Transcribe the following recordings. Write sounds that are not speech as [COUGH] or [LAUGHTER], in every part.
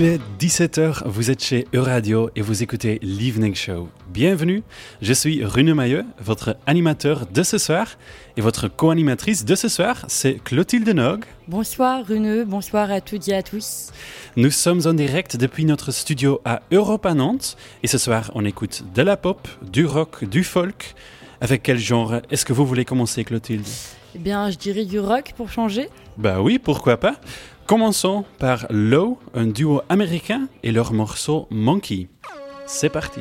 Il est 17h, vous êtes chez Euradio et vous écoutez l'Evening Show. Bienvenue, je suis Rune Mailleux, votre animateur de ce soir. Et votre co-animatrice de ce soir, c'est Clotilde Nog. Bonsoir Rune, bonsoir à toutes et à tous. Nous sommes en direct depuis notre studio à Europa Nantes. Et ce soir, on écoute de la pop, du rock, du folk. Avec quel genre est-ce que vous voulez commencer, Clotilde? Eh bien, je dirais du rock pour changer. Bah oui, pourquoi pas. Commençons par Low, un duo américain, et leur morceau Monkey. C'est parti.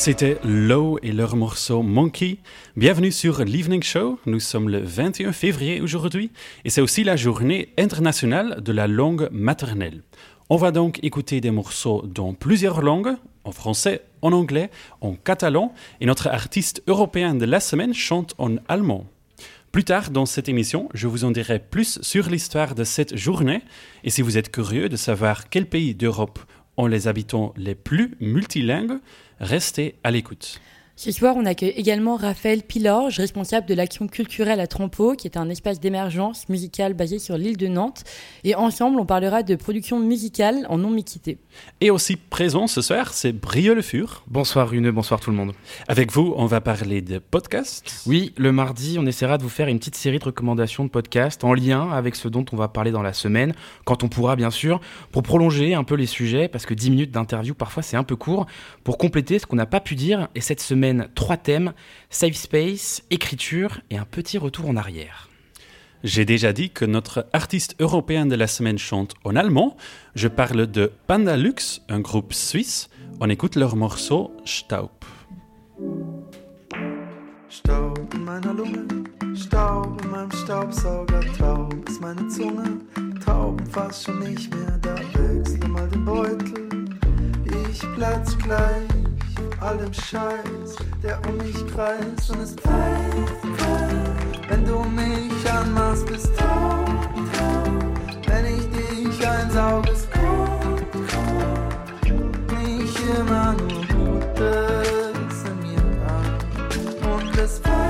C'était Low et leur morceau Monkey. Bienvenue sur l'Evening Show. Nous sommes le 21 février aujourd'hui et c'est aussi la journée internationale de la langue maternelle. On va donc écouter des morceaux dans plusieurs langues, en français, en anglais, en catalan, et notre artiste européen de la semaine chante en allemand. Plus tard dans cette émission, je vous en dirai plus sur l'histoire de cette journée, et si vous êtes curieux de savoir quel pays d'Europe les habitants les plus multilingues, restez à l'écoute. Ce soir, on accueille également Raphaël Pilorge, responsable de l'action culturelle à Trempeau, qui est un espace d'émergence musicale basé sur l'île de Nantes. Et ensemble, on parlera de production musicale en non-mixité. Et aussi présent ce soir, c'est Brieux Le Fur. Bonsoir Rune, bonsoir tout le monde. Avec vous, on va parler de podcasts. Oui, le mardi, on essaiera de vous faire une petite série de recommandations de podcasts en lien avec ce dont on va parler dans la semaine, quand on pourra bien sûr, pour prolonger un peu les sujets, parce que 10 minutes d'interview, parfois c'est un peu court, pour compléter ce qu'on n'a pas pu dire. Et cette semaine, trois thèmes, safe space, écriture et un petit retour en arrière. J'ai déjà dit que notre artiste européen de la semaine chante en allemand. Je parle de Panda Lux, un groupe suisse. On écoute leur morceau Staub. Staub in meiner Lunge, Staub in meinem Staubsauger, taub ist meine Zunge, Tauben fast schon nicht mehr, da wechsle mal den Beutel, ich platz gleich. Allem Scheiß, der um mich kreist. Und es pfeift, wenn du mich anmachst, bist taub, wenn ich dich einsauge, es kommt, nicht immer nur Gutes in mir an. Und es pfeift,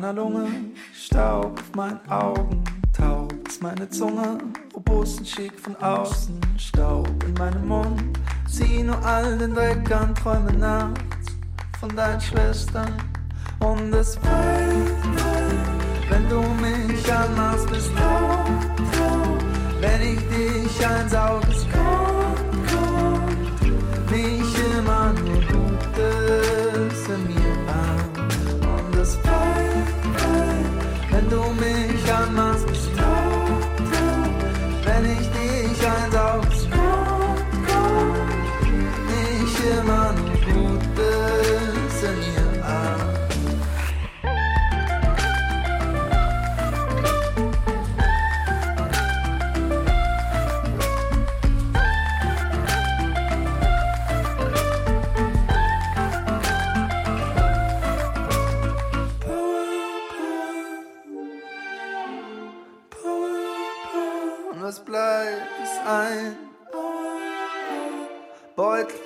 meiner Lunge, Staub auf meinen Augen, taub ist meine Zunge, robust und schick von außen, Staub in meinem Mund, zieh nur all den Dreck an, träume nachts von deinen Schwestern. Und es pfeift, wenn du mich anmachst, bist taub, wenn ich dich einsauge, es kommt, cama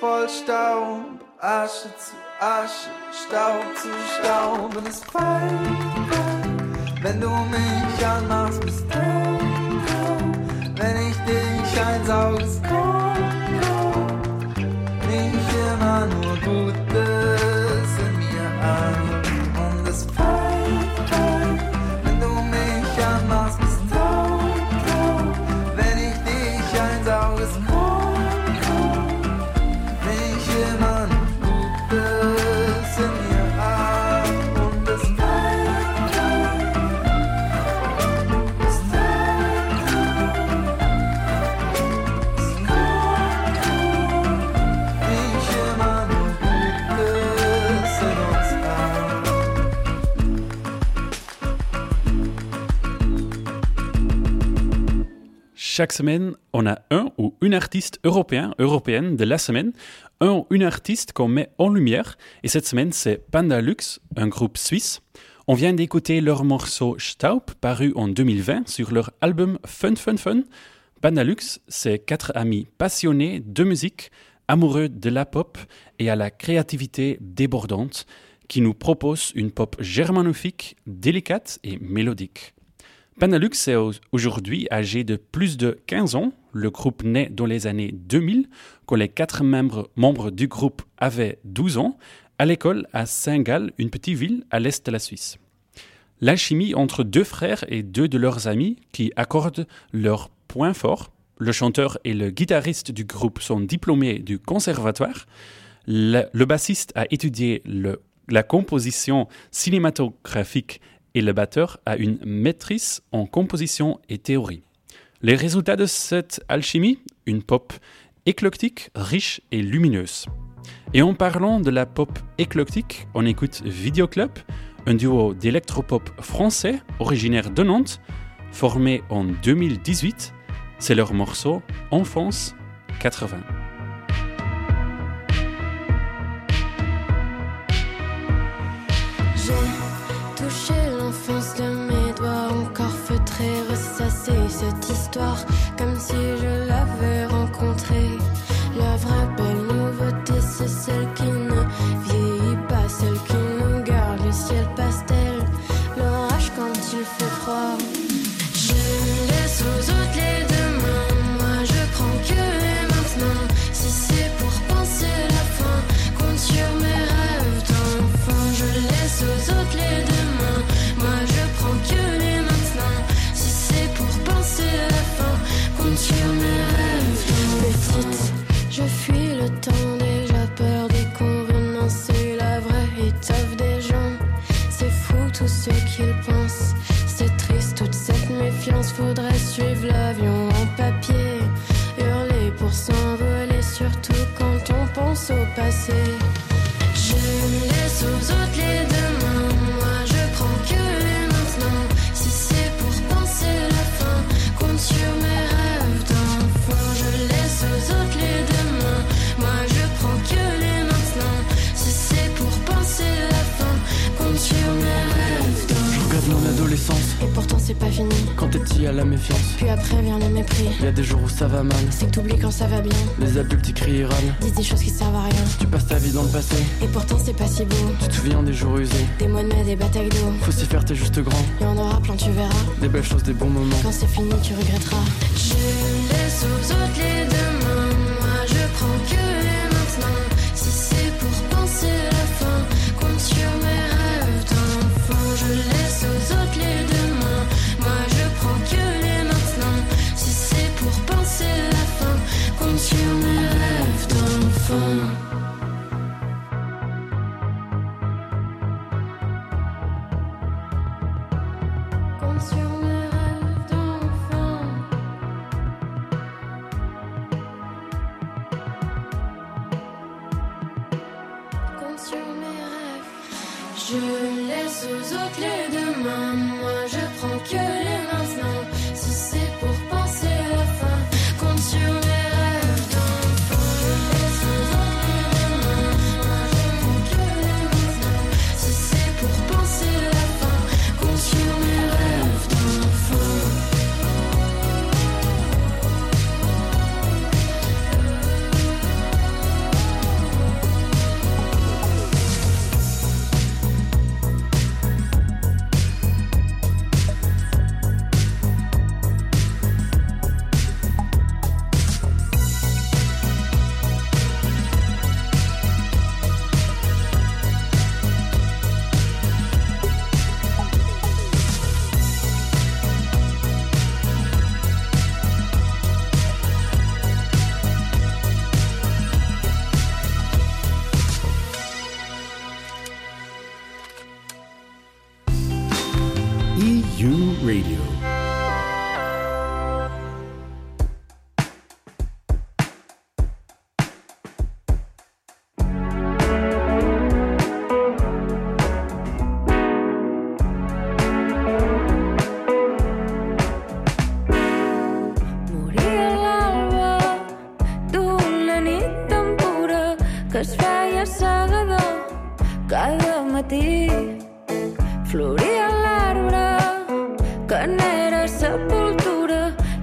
voll Staub, Asche zu Asche, Staub zu Staub. Und es pfeift, wenn du mich anmachst, bist du wenn ich dich einsauge, Chaque semaine, on a un ou une artiste européen, européenne de la semaine, un ou une artiste qu'on met en lumière. Et cette semaine, c'est Panda Lux, un groupe suisse. On vient d'écouter leur morceau Staub, paru en 2020 sur leur album Fun Fun Fun. Panda Lux, c'est quatre amis passionnés de musique, amoureux de la pop et à la créativité débordante, qui nous proposent une pop germanophonique, délicate et mélodique. Panalux est au- aujourd'hui âgé de plus de 15 ans. Le groupe naît dans les années 2000, quand les quatre membres, du groupe avaient 12 ans, à l'école à Saint-Gall, une petite ville à l'est de la Suisse. L'alchimie entre deux frères et deux de leurs amis qui accordent leurs points forts. Le chanteur et le guitariste du groupe sont diplômés du conservatoire. Le, bassiste a étudié la composition cinématographique et le batteur a une maîtrise en composition et théorie. Les résultats de cette alchimie Une pop éclectique, riche et lumineuse. Et en parlant de la pop éclectique, on écoute Videoclub, un duo d'électropop français originaire de Nantes, formé en 2018. C'est leur morceau Enfance 80. J'ai comme si je l'avais rencontrée. La vraie belle nouveauté, c'est celle qui la méfiance. Puis après vient le mépris. Y a des jours où ça va mal, C'est que t'oublies quand ça va bien. les adultes y crient et râlent. Disent des choses qui servent à rien. Tu passes ta vie dans le passé, Et pourtant c'est pas si beau. tu te souviens des jours usés. Des mois de mai, des batailles d'eau. Faut s'y faire, t'es juste grand. Y en aura plein, tu verras. Des belles choses, des bons moments. Quand c'est fini, tu regretteras. Je laisse aux autres les demain. Compte sur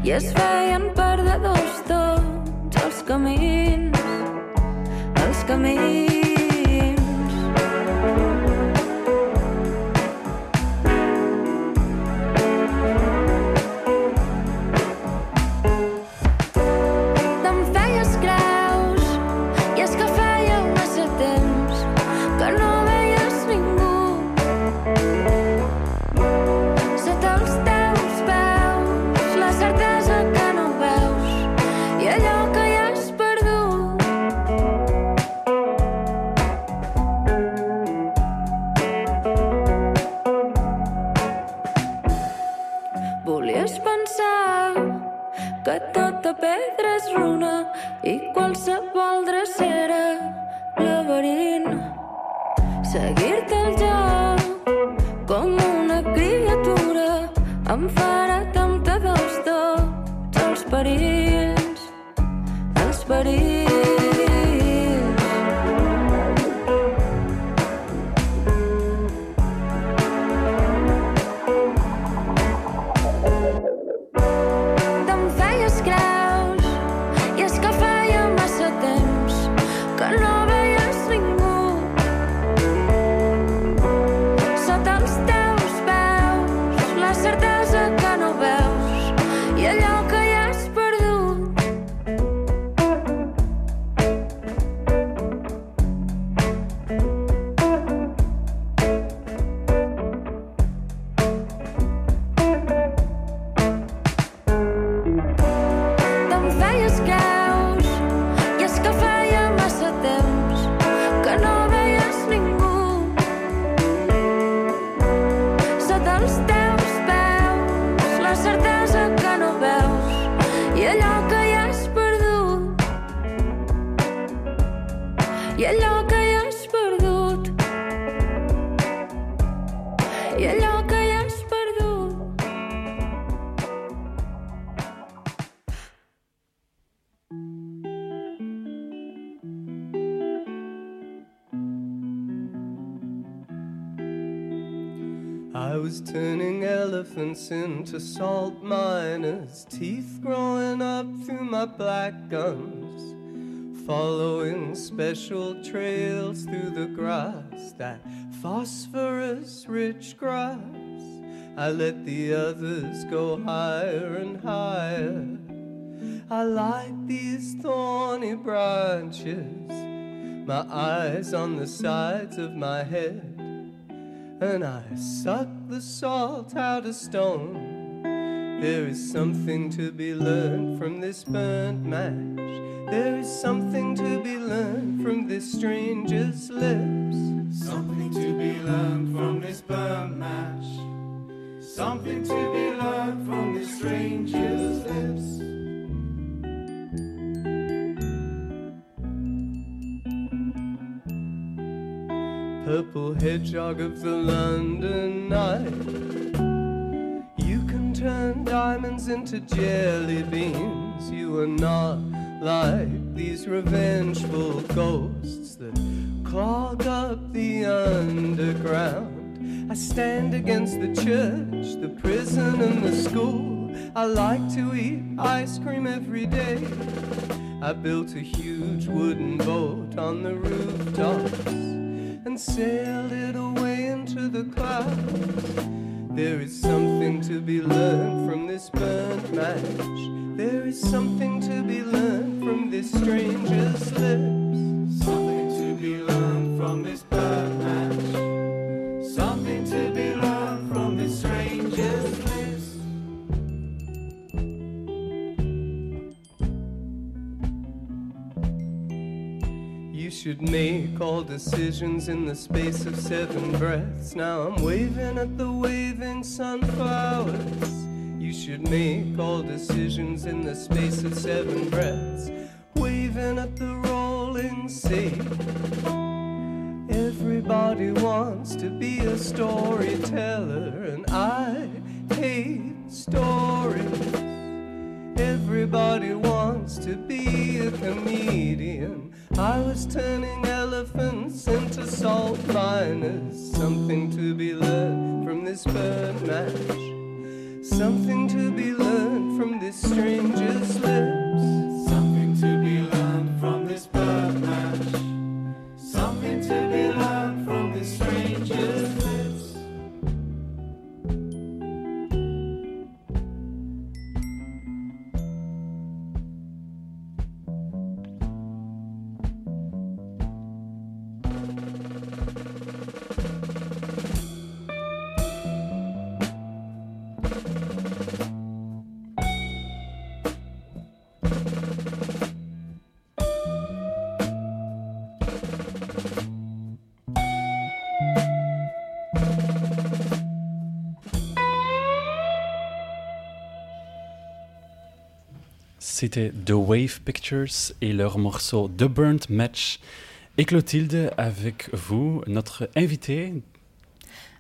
i es feien perdedors tots els camins, els camins. Elephants into salt miners, teeth growing up through my black gums, following special trails through the grass, that phosphorus rich grass. I let the others go higher and higher. I like these thorny branches, my eyes on the sides of my head and I suck the salt out of stone. There is something to be learned from this burnt match. There is something to be learned from this stranger's lips. Something to be learned from this burnt match. Something to be learned from this stranger's lips. Purple hedgehog of the London night. You can turn diamonds into jelly beans. You are not like these revengeful ghosts that clog up the underground. I stand against the church, the prison, and the school. I like to eat ice cream every day. I built a huge wooden boat on the rooftops and sailed it away into the clouds. There is something to be learned from this burnt match. There is something to be learned from this stranger's lips. Something to be learned from this burnt match. Should make all decisions in the space of seven breaths. Now I'm waving at the waving sunflowers. You should make all decisions in the space of seven breaths. Waving at the rolling sea. Everybody wants to be a storyteller, and I hate stories. Everybody wants to be a comedian. I was turning elephants into salt miners. Something to be learned from this burnt match. Something to be learned from this stranger's lips. C'était The Wave Pictures et leur morceau The Burnt Match. Et Clotilde, avec vous, notre invité.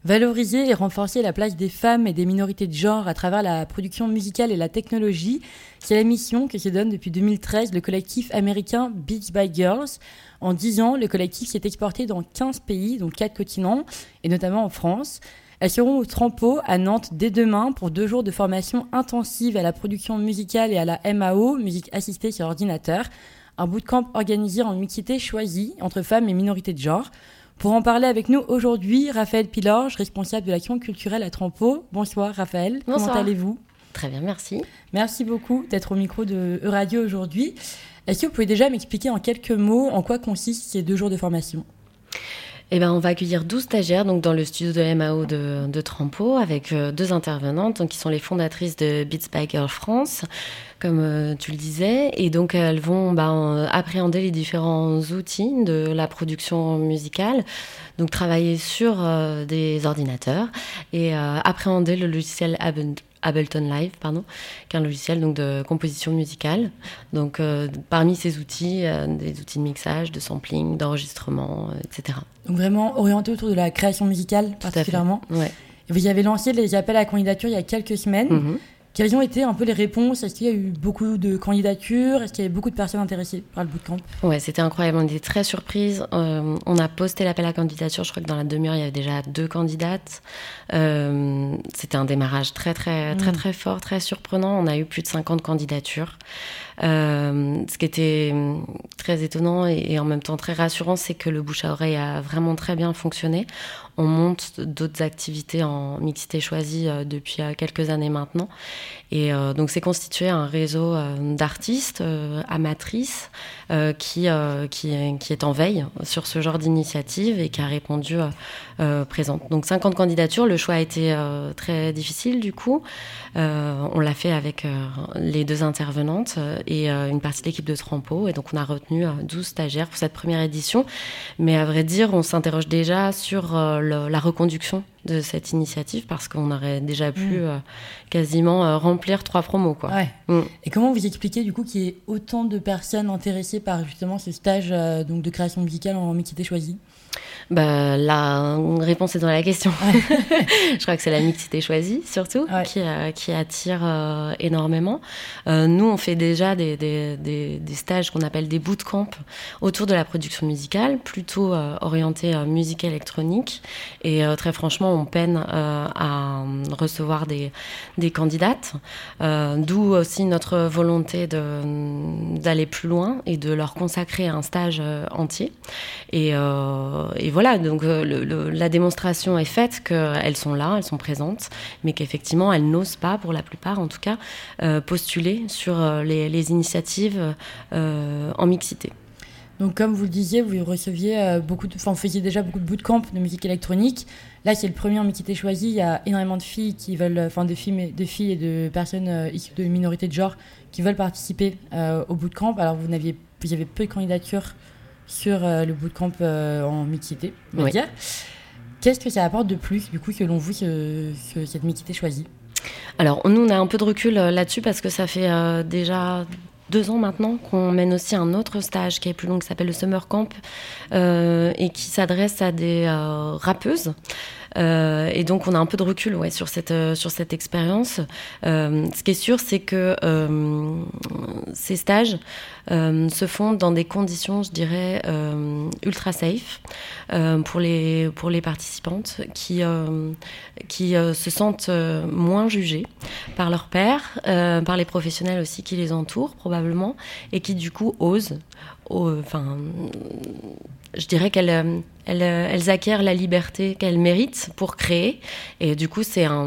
Valoriser et renforcer la place des femmes et des minorités de genre à travers la production musicale et la technologie, c'est la mission que se donne depuis 2013 le collectif américain Beats by Girls. En 10 ans, le collectif s'est exporté dans 15 pays, donc 4 continents, et notamment en France. Elles seront au Trampo à Nantes dès demain pour deux jours de formation intensive à la production musicale et à la MAO, musique assistée sur ordinateur, un bootcamp organisé en mixité choisie entre femmes et minorités de genre. Pour en parler avec nous aujourd'hui, Raphaël Pilorge, responsable de l'action culturelle à Trampo. Bonsoir Raphaël, Bonsoir. comment allez-vous? Très bien, merci. Merci beaucoup d'être au micro de E-Radio aujourd'hui. Est-ce que vous pouvez déjà m'expliquer en quelques mots en quoi consistent ces deux jours de formation? Eh ben, on va accueillir 12 stagiaires donc, dans le studio de MAO de, de Trampo avec euh, deux intervenantes qui sont les fondatrices de Beats by Girl France, comme euh, tu le disais. Et donc, elles vont bah, en- appréhender les différents outils de la production musicale, donc travailler sur euh, des ordinateurs et appréhender le logiciel Ableton. Ableton Live, pardon, qui est un logiciel donc de composition musicale. Donc, euh, parmi ces outils, euh, des outils de mixage, de sampling, d'enregistrement, euh, etc. Donc vraiment orienté autour de la création musicale Tout particulièrement. Ouais. Vous y avez lancé les appels à candidature il y a quelques semaines. Mhm. Quelles ont été un peu les réponses? Est-ce qu'il y a eu beaucoup de candidatures? Est-ce qu'il y avait beaucoup de personnes intéressées par le bootcamp? Ouais, c'était incroyable. On était très surprises. Euh, on a posté l'appel à candidature. Je crois que dans la demi-heure, il y avait déjà deux candidates. Euh, c'était un démarrage très, très, très, Mm. très fort, très surprenant. On a eu plus de 50 candidatures. Euh, ce qui était très étonnant et, et en même temps très rassurant, c'est que le bouche à oreille a vraiment très bien fonctionné. On monte d'autres activités en mixité choisie euh, depuis euh, quelques années maintenant. Et euh, donc, c'est constitué un réseau d'artistes, amatrices, qui, qui, est- qui est en veille sur ce genre d'initiative et qui a répondu euh, euh, présente. Donc 50 candidatures, le choix a été euh, très difficile du coup. Euh, on l'a fait avec les deux intervenantes et une partie de l'équipe de Trampo. Et donc on a retenu euh, 12 stagiaires pour cette première édition. Mais à vrai dire, on s'interroge déjà sur le- la reconduction de cette initiative parce qu'on aurait déjà pu Mm. euh, quasiment euh, remplir trois promos. Quoi. Ouais. Mm. Et comment vous expliquez du coup qu'il y ait autant de personnes intéressées par justement ce stage euh, donc de création musicale en mixité choisie Bah, la réponse est dans la question. [LAUGHS] je crois que c'est la mixité choisie, surtout, Ouais. qui, euh, qui attire euh, énormément. Euh, nous, on fait déjà des, des, des, des stages qu'on appelle des bootcamps autour de la production musicale, plutôt orientés musique électronique. Et très franchement, on peine à recevoir des, candidates. D'où aussi notre volonté d'aller plus loin et de leur consacrer un stage entier. Et, et voilà, donc euh, la démonstration est faite qu'elles sont là, elles sont présentes, mais qu'effectivement elles n'osent pas, pour la plupart en tout cas, euh, postuler sur euh, les, initiatives en mixité. Donc comme vous le disiez, vous receviez beaucoup de... Enfin, vous faisiez déjà beaucoup de bootcamp de musique électronique. Là, c'est le premier en mixité choisie. Il y a énormément de filles qui veulent... Enfin, de filles, de filles et de personnes issues de minorités de genre qui veulent participer euh, au bootcamp. Alors, vous, n'aviez, vous avez peu de candidatures sur euh, le bootcamp euh, en mixité, on va Oui. dire. Qu'est-ce que ça apporte de plus, du coup, selon vous, ce- cette mixité choisie? Alors, nous, on a un peu de recul euh, là-dessus parce que ça fait euh, déjà deux ans maintenant qu'on mène aussi un autre stage qui est plus long, qui s'appelle le Summer Camp euh, et qui s'adresse à des euh, rappeuses. Euh, et donc on a un peu de recul ouais, sur cette, euh, sur cette expérience. Euh, ce qui est sûr, c'est que ces stages se font dans des conditions, je dirais, ultra safe pour, les, participantes qui, se sentent moins jugées par leurs pairs, euh, par les professionnels aussi qui les entourent probablement, et qui du coup osent. Je dirais qu'elles euh, euh, acquièrent la liberté qu'elles méritent pour créer, et du coup c'est un,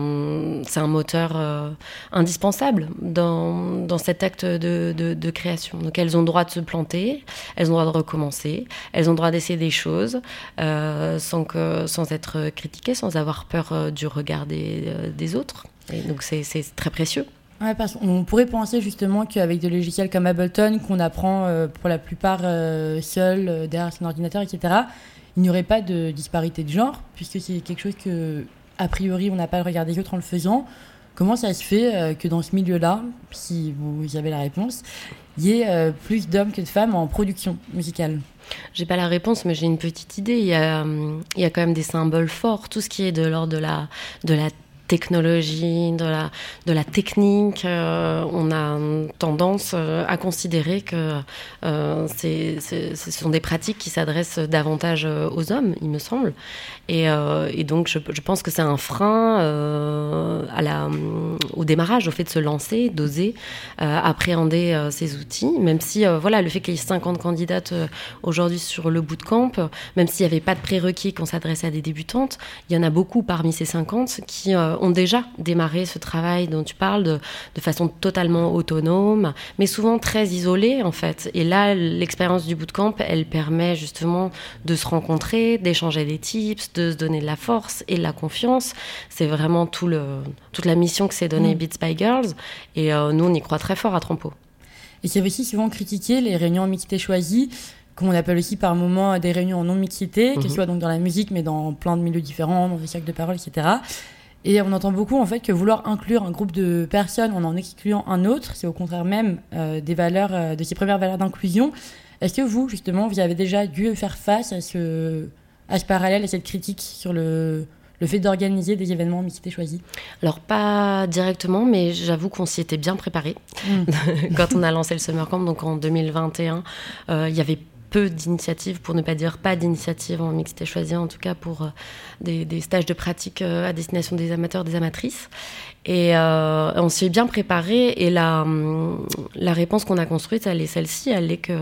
moteur euh, indispensable dans, cet acte de, création. Donc elles ont le droit de se planter, elles ont le droit de recommencer, elles ont le droit d'essayer des choses sans, être critiquées, sans avoir peur du regard des, des autres. Et donc c'est très précieux. Ouais, parce qu'on pourrait penser justement qu'avec des logiciels comme Ableton, qu'on apprend euh, pour la plupart euh, seul, euh, derrière son ordinateur, etc., il n'y aurait pas de disparité de genre, puisque c'est quelque chose que, a priori, on n'a pas le regard des autres en le faisant. Comment ça se fait que dans ce milieu-là, si vous avez la réponse, il y ait plus d'hommes que de femmes en production musicale? J'ai pas la réponse, mais j'ai une petite idée. Il y, a, hum, il y a quand même des symboles forts, tout ce qui est de l'ordre de la, de la technologie, de la, de la technique. Euh, on a tendance euh, à considérer que euh, ce sont des pratiques qui s'adressent davantage euh, aux hommes, il me semble. Et, et donc, je, pense que c'est un frein à la, au démarrage, au fait de se lancer, d'oser appréhender ces outils, même si voilà, le fait qu'il y ait 50 candidates aujourd'hui sur le bootcamp, même s'il n'y avait pas de prérequis qu'on s'adressait à des débutantes, il y en a beaucoup parmi ces 50 qui euh, ont déjà démarré ce travail dont tu parles de, de façon totalement autonome, mais souvent très isolée en fait. Et là, l'expérience du bootcamp, elle permet justement de se rencontrer, d'échanger des tips, de se donner de la force et de la confiance. C'est vraiment tout le, toute la mission que s'est donnée Mm. Beats by Girls. Et euh, nous, on y croit très fort à Trampo. Et c'est aussi souvent critiqué les réunions en mixité choisie, qu'on appelle aussi par moments des réunions en non-mixité, que Mhm. ce soit donc dans la musique, mais dans plein de milieux différents, dans les cercles de parole, etc. Et on entend beaucoup en fait que vouloir inclure un groupe de personnes en en excluant un autre, c'est au contraire même euh, des valeurs, euh, de ces premières valeurs d'inclusion. Est-ce que vous, justement, vous avez déjà dû faire face à ce, à ce parallèle, à cette critique sur le, le fait d'organiser des événements en mixité choisie Alors pas directement, mais j'avoue qu'on s'y était bien préparé [LAUGHS] quand on a lancé le Summer Camp, donc en 2021. euh, Il y avait peu d'initiatives, pour ne pas dire pas d'initiatives en mixité choisie, en tout cas pour euh, des, stages de pratique euh, à destination des amateurs, des amatrices. Et euh, on s'y est bien préparé. Et la, la réponse qu'on a construite, elle est celle-ci. Elle est que,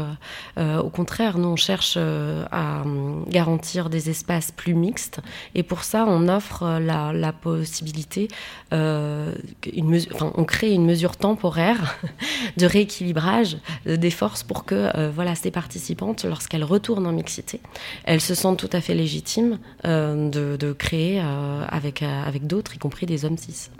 euh, au contraire, nous, on cherche euh, à garantir des espaces plus mixtes. Et pour ça, on offre euh, la, la possibilité, euh, une mesure, enfin, on crée une mesure temporaire [LAUGHS] de rééquilibrage des forces pour que voilà, ces participantes, lorsqu'elles retournent en mixité, elles se sentent tout à fait légitimes de, de créer avec, avec d'autres, y compris des hommes cis.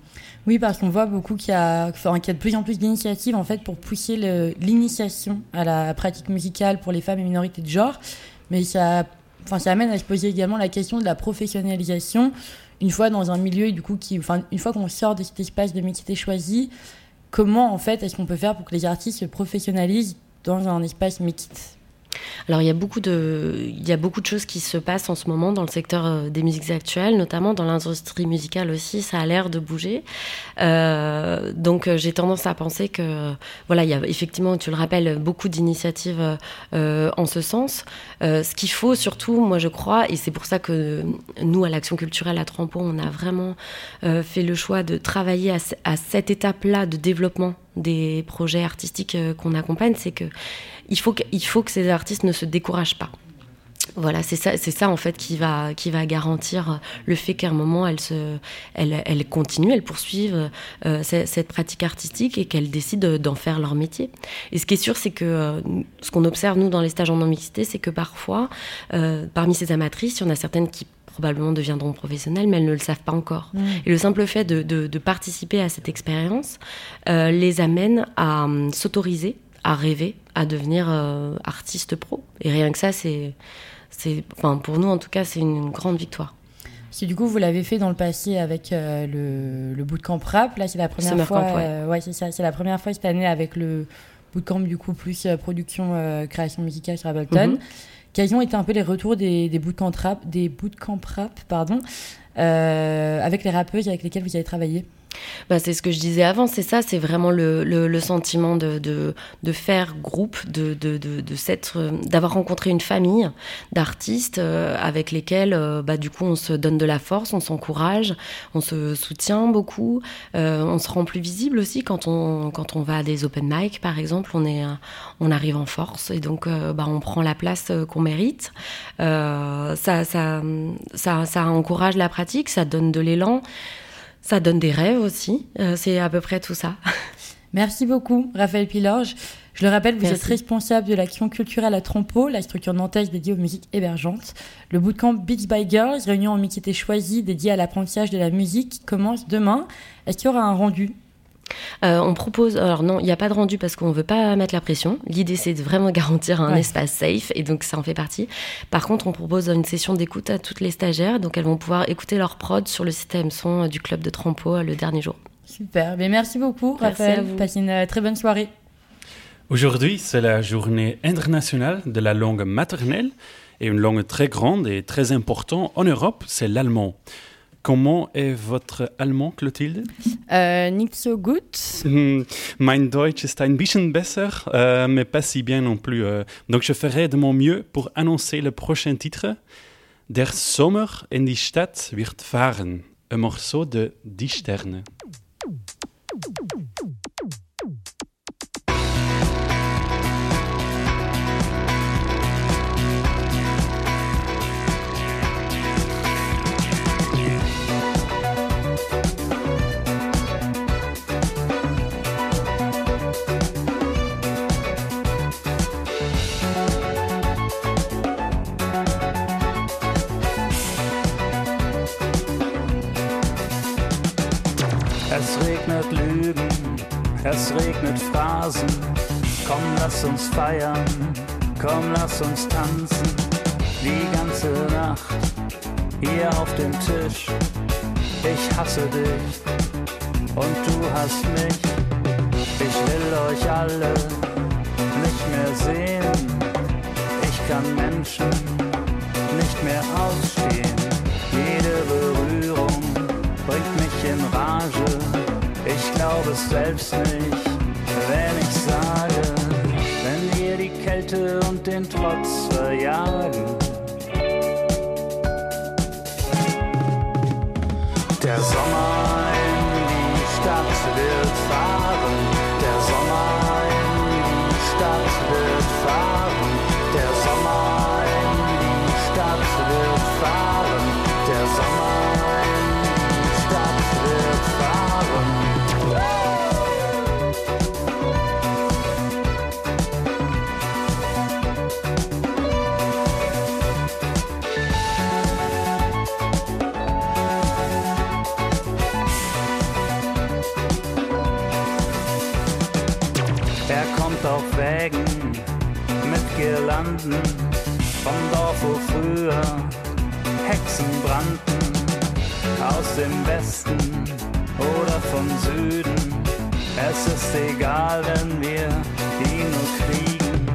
Oui, parce qu'on voit beaucoup qu'il y, a- enfin, qu'il de plus en plus d'initiatives en fait pour pousser l'initiation à la pratique musicale pour les femmes et minorités de genre, mais ça, enfin, ça amène à se poser également la question de la professionnalisation. Une fois dans un milieu du coup qui, enfin, une fois qu'on sort de cet espace de mixité choisi, comment en fait est-ce qu'on peut faire pour que les artistes se professionnalisent dans un espace mixte? Alors il y a beaucoup de, il y a beaucoup de choses qui se passent en ce moment dans le secteur euh, des musiques actuelles, notamment dans l'industrie musicale aussi. Ça a l'air de bouger. Euh, donc euh, j'ai tendance à penser que voilà, il y a effectivement, tu le rappelles, beaucoup d'initiatives en ce sens. Ce qu'il faut surtout, moi je crois, et c'est pour ça que nous à l'Action culturelle à Trempeau, on a vraiment fait le choix de travailler à, ce- à cette étape-là de développement des projets artistiques qu'on accompagne, c'est que il faut que, il faut que ces artistes ne se découragent pas. Voilà, c'est ça, c'est ça en fait qui va, qui va garantir le fait qu'à un moment elles se, elles, elles continuent, elles poursuivent euh, cette, cette pratique artistique et qu'elles décident d'en faire leur métier. Et ce qui est sûr, c'est que euh, ce qu'on observe nous dans les stages en non-mixité, c'est que parfois, euh, parmi ces amatrices, il y en a certaines qui probablement deviendront professionnelles, mais elles ne le savent pas encore. Et le simple fait de, de- de participer à cette expérience les amène à hum, s'autoriser, à rêver, à devenir euh, artiste pro. Et rien que ça, c'est, c'est, enfin pour nous en tout cas, c'est une grande victoire. Que du coup, vous l'avez fait dans le passé avec euh, le, le bootcamp rap. Là, c'est la première Summer fois. Camp, ouais. euh, ouais, c'est ça. C'est la première fois cette année avec le bootcamp du coup plus production création musicale sur Ableton. Mhm. Quels ont été un peu les retours des, des bootcamp rap, des bootcamp rap, pardon, avec les rappeuses avec lesquelles vous avez travaillé? Bah, c'est ce que je disais avant, c'est ça, c'est vraiment le, sentiment de, faire groupe, d'avoir rencontré une famille d'artistes euh, avec lesquels, euh, bah, du coup, on se donne de la force, on s'encourage, on se soutient beaucoup, euh, on se rend plus visible aussi quand on, va à des open mic, par exemple, on, arrive en force et donc bah, on prend la place qu'on mérite. Ça encourage la pratique, ça donne de l'élan. Ça donne des rêves aussi. Euh, c'est à peu près tout ça. [LAUGHS] Merci beaucoup, Raphaël Pilorge. Je le rappelle, vous Merci. êtes responsable de l'action culturelle à Trompeau, la structure nantaise dédiée aux musiques hébergeantes. Le bootcamp Beats by Girls, réunion en mixité choisie dédiée à l'apprentissage de la musique, commence demain. Est-ce qu'il y aura un rendu? Euh, on propose, alors non, il n'y a pas de rendu parce qu'on ne veut pas mettre la pression. L'idée, c'est de vraiment [LAUGHS] garantir un Ouais. espace safe et donc ça en fait partie. Par contre, on propose une session d'écoute à toutes les stagiaires, donc elles vont pouvoir écouter leur prod sur le système son euh, du club de Trampo euh, le dernier jour. Super. Mais merci beaucoup, Merci à Raphaël. vous. Passez une très bonne soirée. Aujourd'hui, c'est la journée internationale de la langue maternelle et une langue très grande et très importante en Europe, c'est l'allemand. Comment est votre allemand, Clotilde? Euh, nicht so gut. Hm, Mein Deutsch ist ein bisschen besser, euh, mais pas si bien non plus. euh. Donc je ferai de mon mieux pour annoncer le prochain titre. Der Sommer in die Stadt wird fahren. Un morceau de Die Sterne. Phrasen. Komm, lass uns feiern, komm, lass uns tanzen. Die ganze Nacht hier auf dem Tisch. Ich hasse dich und du hast mich. Ich will euch alle nicht mehr sehen. Ich kann Menschen nicht mehr ausstehen. Jede Berührung bringt mich in Rage. Ich glaube es selbst nicht, Kälte und den Trotz verjagen. Girlanden vom Dorf, wo früher Hexen brannten. Aus dem Westen oder vom Süden. Es ist egal, wenn wir ihn nur kriegen.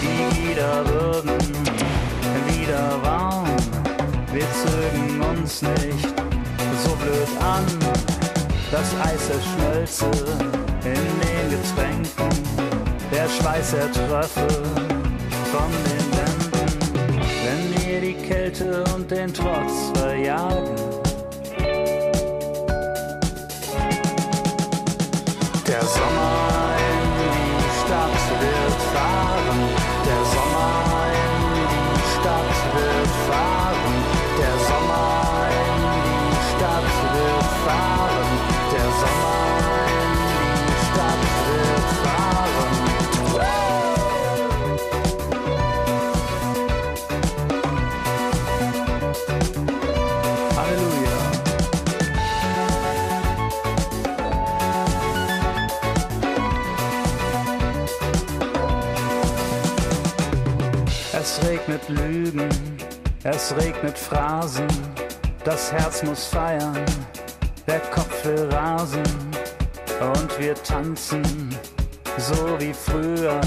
Die Lieder würden wieder warm. Wir zögen uns nicht so blöd an. Das Eis erschmölze in den Getränken, der Schweiß der Tröpfe von den Wänden, wenn wir die Kälte und den Trotz verjagen. Lügen, es regnet Phrasen, das Herz muss feiern, der Kopf will rasen. Und wir tanzen, so wie früher,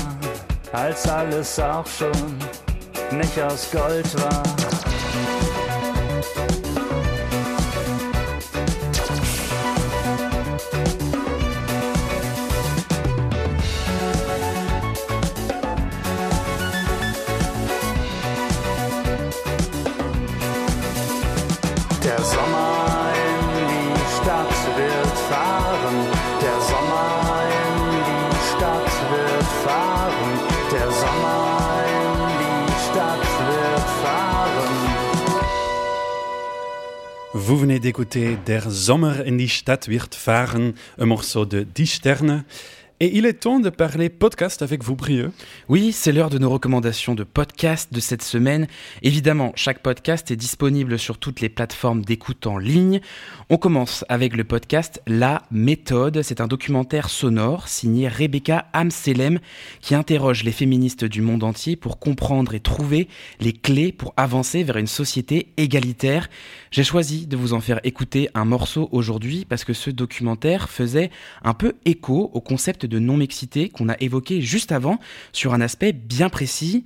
als alles auch schon nicht aus Gold war. Vous venez d'écouter Der Sommer in die Stadt wird fahren, un morceau de Die Sterne. Et il est temps de parler podcast avec vous, Brieux. Oui, c'est l'heure de nos recommandations de podcast de cette semaine. Évidemment, chaque podcast est disponible sur toutes les plateformes d'écoute en ligne. On commence avec le podcast La méthode. C'est un documentaire sonore signé Rebecca Amselem qui interroge les féministes du monde entier pour comprendre et trouver les clés pour avancer vers une société égalitaire. J'ai choisi de vous en faire écouter un morceau aujourd'hui parce que ce documentaire faisait un peu écho au concept de non-mixité qu'on a évoqué juste avant sur un aspect bien précis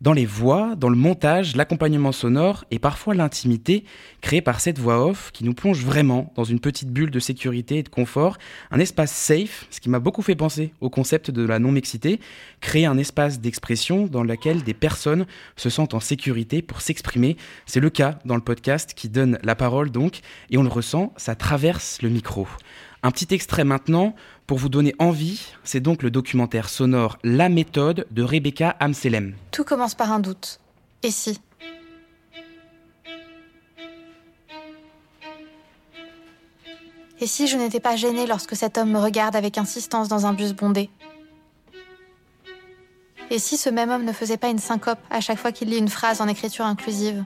dans les voix, dans le montage, l'accompagnement sonore et parfois l'intimité créée par cette voix off qui nous plonge vraiment dans une petite bulle de sécurité et de confort, un espace safe, ce qui m'a beaucoup fait penser au concept de la non-mixité, créer un espace d'expression dans lequel des personnes se sentent en sécurité pour s'exprimer. C'est le cas dans le podcast qui donne la parole donc, et on le ressent, ça traverse le micro. Un petit extrait maintenant pour vous donner envie, c'est donc le documentaire sonore La méthode de Rebecca Amselem. Tout commence par un doute. Et si? Et si je n'étais pas gênée lorsque cet homme me regarde avec insistance dans un bus bondé? Et si ce même homme ne faisait pas une syncope à chaque fois qu'il lit une phrase en écriture inclusive?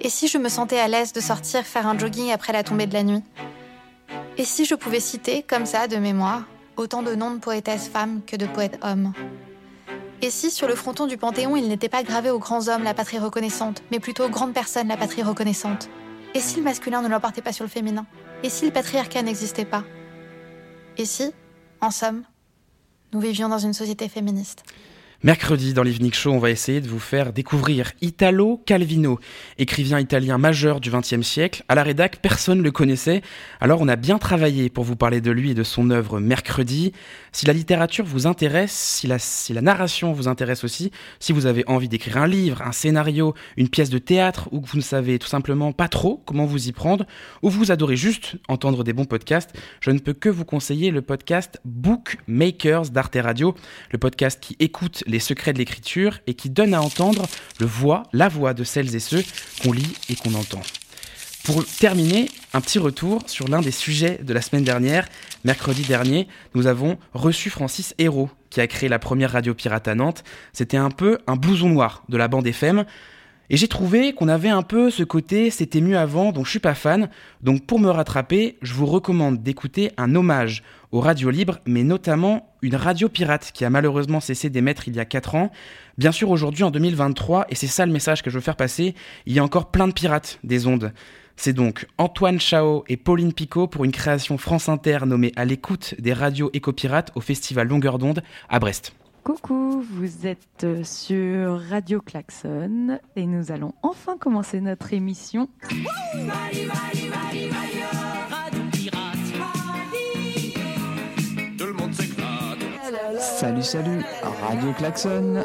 Et si je me sentais à l'aise de sortir faire un jogging après la tombée de la nuit? Et si je pouvais citer, comme ça, de mémoire, autant de noms de poétesses femmes que de poètes hommes. Et si sur le fronton du Panthéon, il n'était pas gravé aux grands hommes la patrie reconnaissante, mais plutôt aux grandes personnes la patrie reconnaissante? Et si le masculin ne l'emportait pas sur le féminin? Et si le patriarcat n'existait pas? Et si, en somme, nous vivions dans une société féministe? Mercredi, dans l'Evening Show, on va essayer de vous faire découvrir Italo Calvino, écrivain italien majeur du XXe siècle. À la rédac, personne ne le connaissait, alors on a bien travaillé pour vous parler de lui et de son œuvre mercredi. Si la littérature vous intéresse, si la, si la narration vous intéresse aussi, si vous avez envie d'écrire un livre, un scénario, une pièce de théâtre, ou que vous ne savez tout simplement pas trop comment vous y prendre, ou vous adorez juste entendre des bons podcasts, je ne peux que vous conseiller le podcast Bookmakers d'Arte Radio, le podcast qui écoute les secrets de l'écriture et qui donne à entendre le voix, la voix de celles et ceux qu'on lit et qu'on entend. Pour terminer, un petit retour sur l'un des sujets de la semaine dernière. Mercredi dernier, nous avons reçu Francis Hérault, qui a créé la première radio pirate à Nantes. C'était un peu un blouson noir de la bande FM. Et j'ai trouvé qu'on avait un peu ce côté c'était mieux avant, dont je suis pas fan. Donc pour me rattraper, je vous recommande d'écouter un hommage aux radios libres, mais notamment une radio pirate qui a malheureusement cessé d'émettre il y a 4 ans. Bien sûr aujourd'hui en 2023, et c'est ça le message que je veux faire passer, il y a encore plein de pirates des ondes. C'est donc Antoine Chao et Pauline Picot pour une création France Inter nommée À l'écoute des radios éco-pirates au festival Longueur d'onde à Brest. Coucou, vous êtes sur Radio Klaxon et nous allons enfin commencer notre émission. Salut, salut, Radio Klaxon.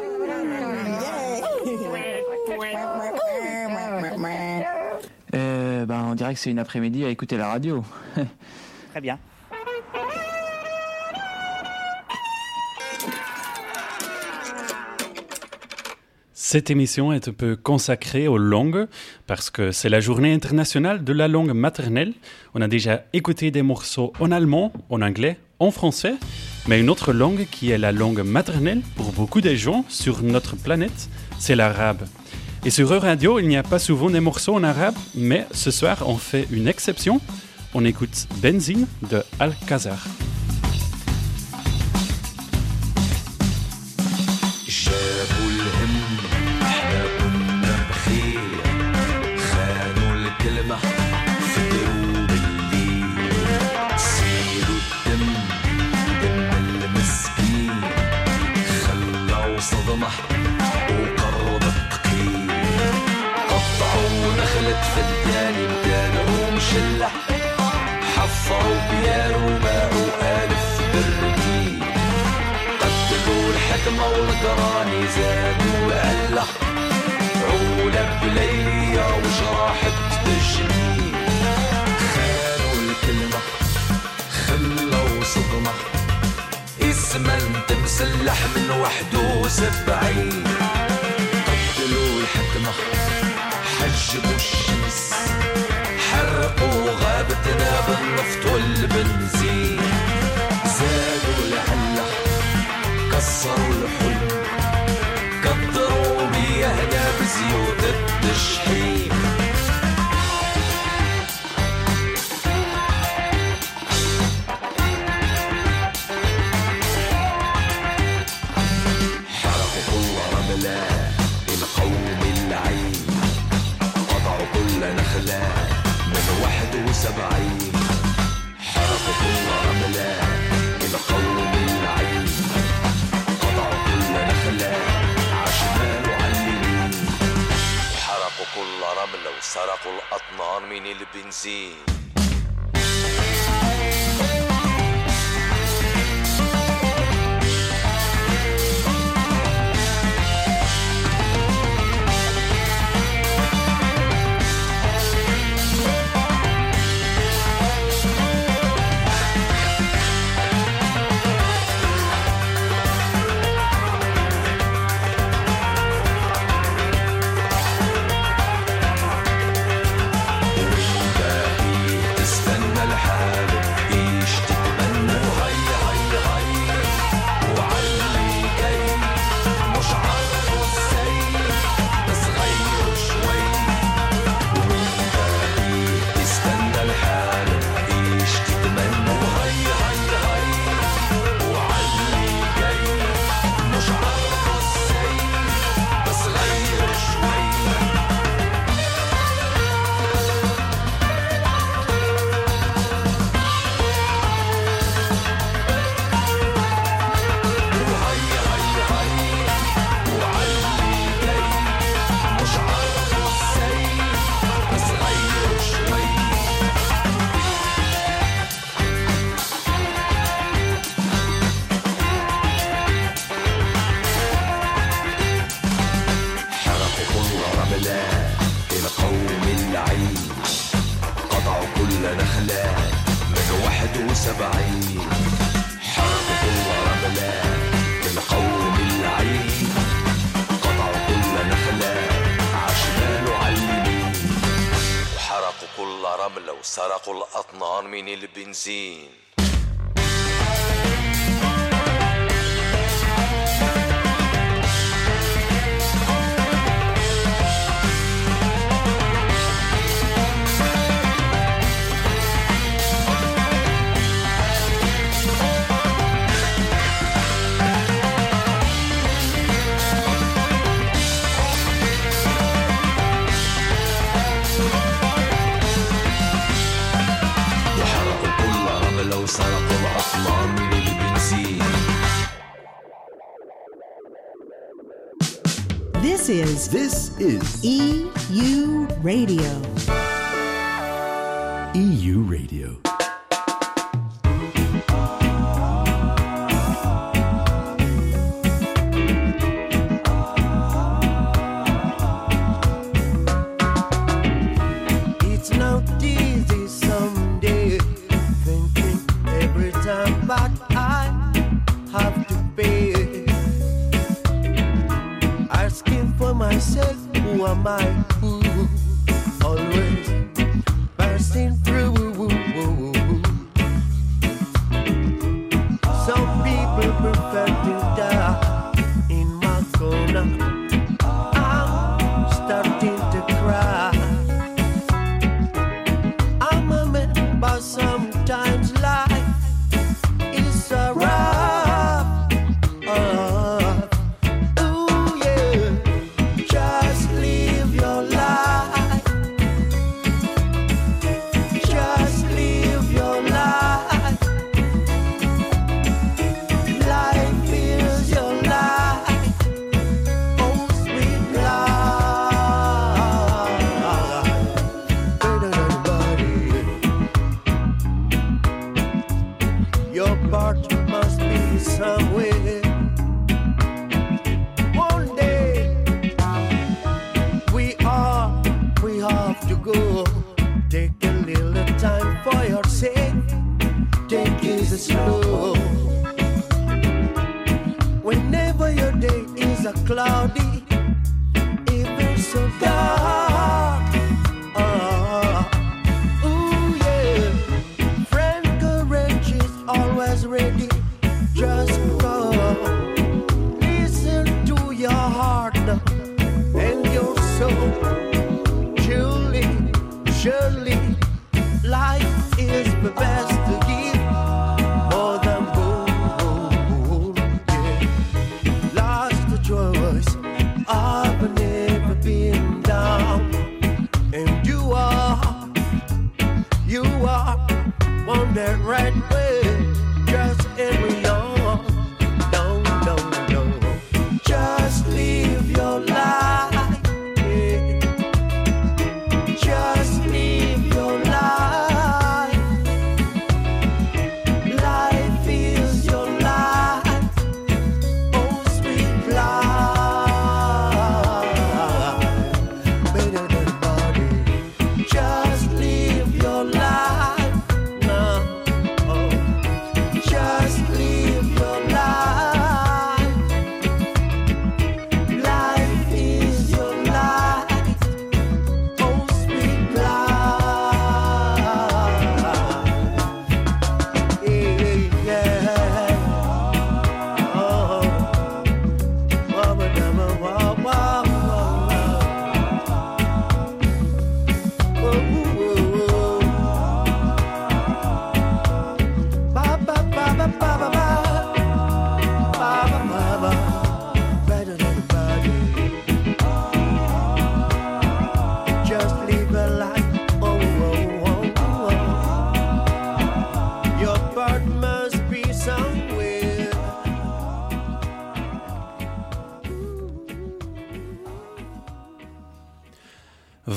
Euh, ben, on dirait que c'est une après-midi à écouter la radio. Très bien. Cette émission est un peu consacrée aux langues parce que c'est la journée internationale de la langue maternelle. On a déjà écouté des morceaux en allemand, en anglais, en français, mais une autre langue qui est la langue maternelle pour beaucoup de gens sur notre planète, c'est l'arabe. Et sur Radio, il n'y a pas souvent des morceaux en arabe, mais ce soir on fait une exception. On écoute Benzine de Alcazar. وحده الأغلى القوم العين قطعوا كل نخلة من واحد وسبعين حرقوا كل رملة القوم العين قطعوا كل نخلة عشمال وعلى حرقوا كل رملة وسرقوا الأطنان من البنزين. السبعين حرب قوة رملة القوم العين قطعوا كل نخلة عشمال وعلمين وحرقوا كل رملة وسرقوا الأطنان من البنزين. This is This is EU Radio. EU Radio. my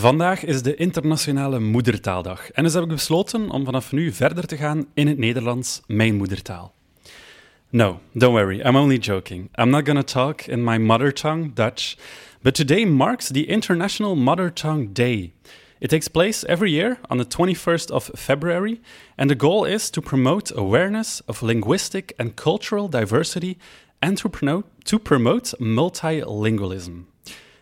Vandaag is de Internationale Moedertaaldag en dus heb ik besloten om vanaf nu verder te gaan in het Nederlands, mijn moedertaal. No, don't worry, I'm only joking. I'm not gonna talk in my mother tongue, Dutch, but today marks the International Mother Tongue Day. It takes place every year on the 21st of February, and the goal is to promote awareness of linguistic and cultural diversity and to promote, to promote multilingualism.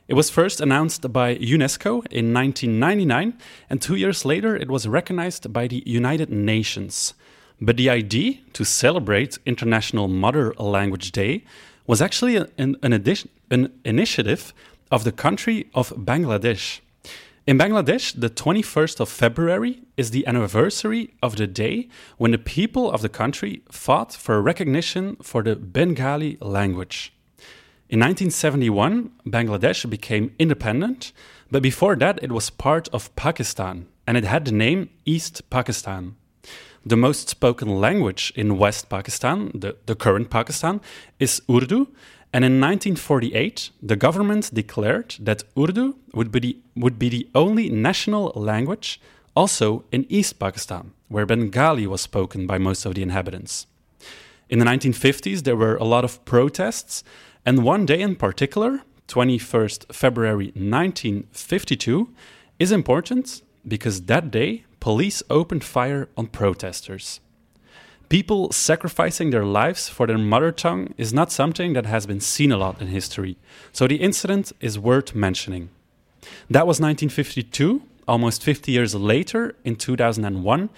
It was first announced by UNESCO in 1999, and two years later it was recognized by the United Nations. But the idea to celebrate International Mother Language Day was actually an, an, addition, an initiative of the country of Bangladesh. In Bangladesh, the 21st of February is the anniversary of the day when the people of the country fought for recognition for the Bengali language. In 1971, Bangladesh became independent, but before that, it was part of Pakistan and it had the name East Pakistan. The most spoken language in West Pakistan, the, the current Pakistan, is Urdu. And in 1948, the government declared that Urdu would be, the, would be the only national language also in East Pakistan, where Bengali was spoken by most of the inhabitants. In the 1950s, there were a lot of protests, and one day in particular, 21st February 1952, is important because that day police opened fire on protesters. People sacrificing their lives for their mother tongue is not something that has been seen a lot in history, so the incident is worth mentioning. That was 1952. Almost 50 years later, in 2001,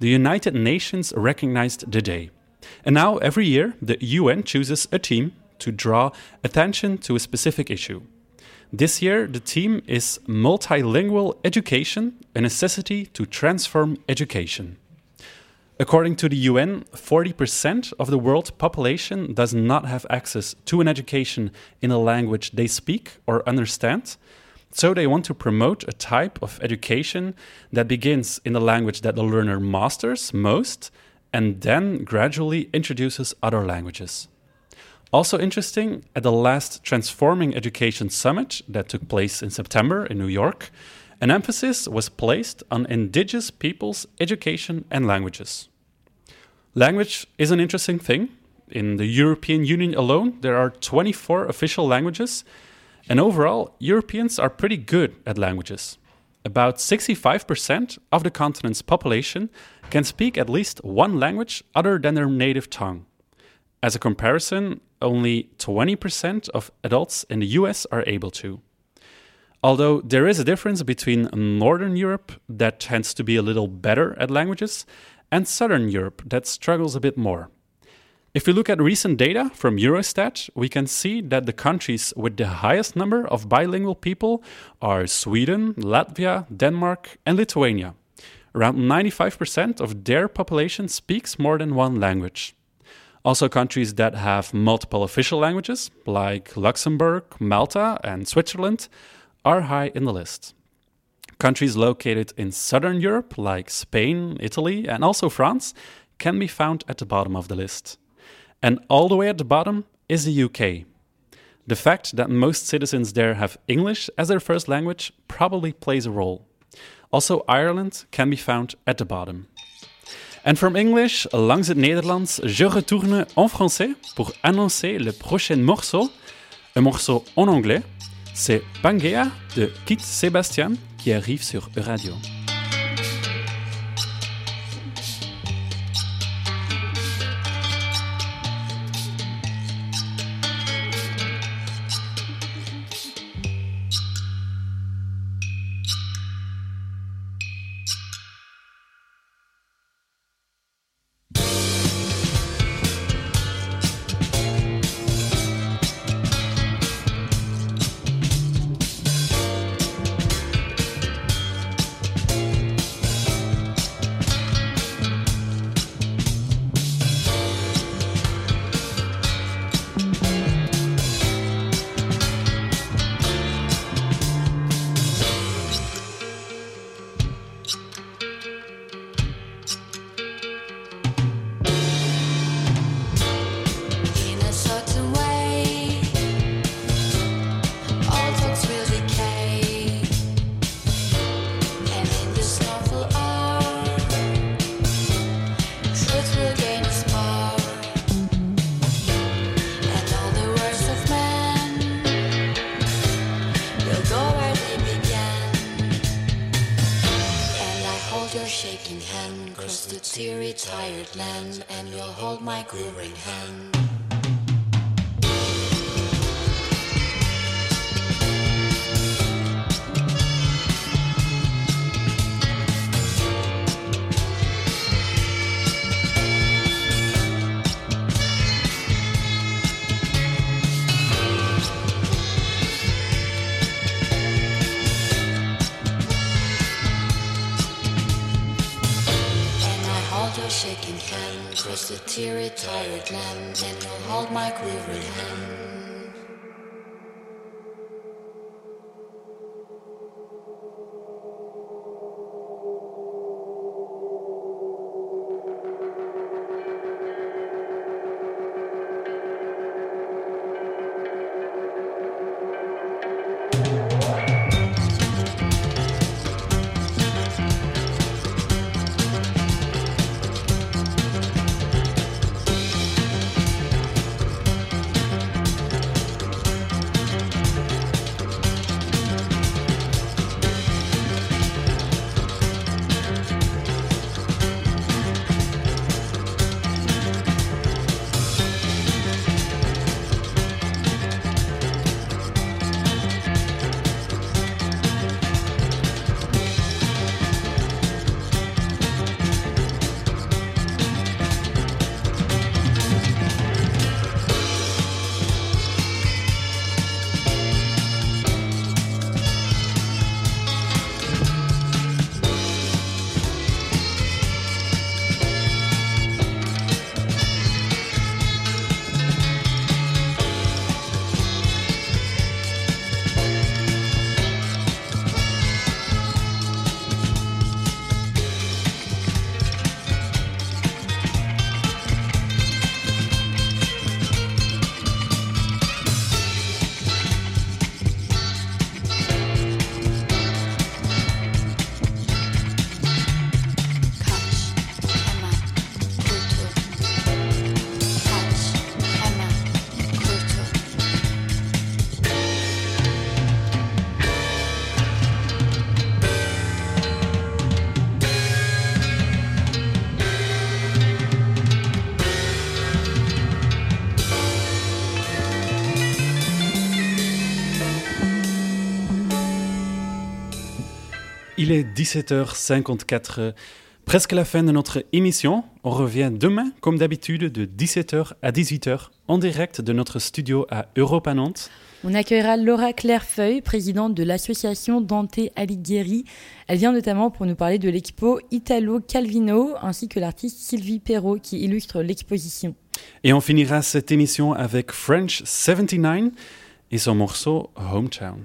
the United Nations recognized the day. And now, every year, the UN chooses a team to draw attention to a specific issue. This year, the theme is Multilingual Education, a necessity to transform education. According to the UN, 40% of the world population does not have access to an education in a language they speak or understand. So they want to promote a type of education that begins in the language that the learner masters most and then gradually introduces other languages. Also interesting, at the last Transforming Education Summit that took place in September in New York, an emphasis was placed on indigenous peoples' education and languages. Language is an interesting thing. In the European Union alone, there are 24 official languages, and overall, Europeans are pretty good at languages. About 65% of the continent's population can speak at least one language other than their native tongue. As a comparison, only 20% of adults in the US are able to. Although there is a difference between Northern Europe, that tends to be a little better at languages, and Southern Europe, that struggles a bit more. If we look at recent data from Eurostat, we can see that the countries with the highest number of bilingual people are Sweden, Latvia, Denmark, and Lithuania. Around 95% of their population speaks more than one language. Also, countries that have multiple official languages, like Luxembourg, Malta, and Switzerland, are high in the list. countries located in southern Europe, like Spain, Italy, and also France, can be found at the bottom of the list. And all the way at the bottom is the UK. The fact that most citizens there have English as their first language probably plays a role. Also, Ireland can be found at the bottom. And from English, langs het Nederlands, je retourne en français pour annoncer le prochain morceau, un morceau en anglais. C'est Pangea de Kit Sebastian qui arrive sur Radio. Land, and you'll hold my quivering hand. Il est 17h54, presque la fin de notre émission. On revient demain, comme d'habitude, de 17h à 18h, en direct de notre studio à Europa Nantes. On accueillera Laura Clairefeuille, présidente de l'association Dante Alighieri. Elle vient notamment pour nous parler de l'expo Italo Calvino, ainsi que l'artiste Sylvie Perrault qui illustre l'exposition. Et on finira cette émission avec French 79 et son morceau Hometown.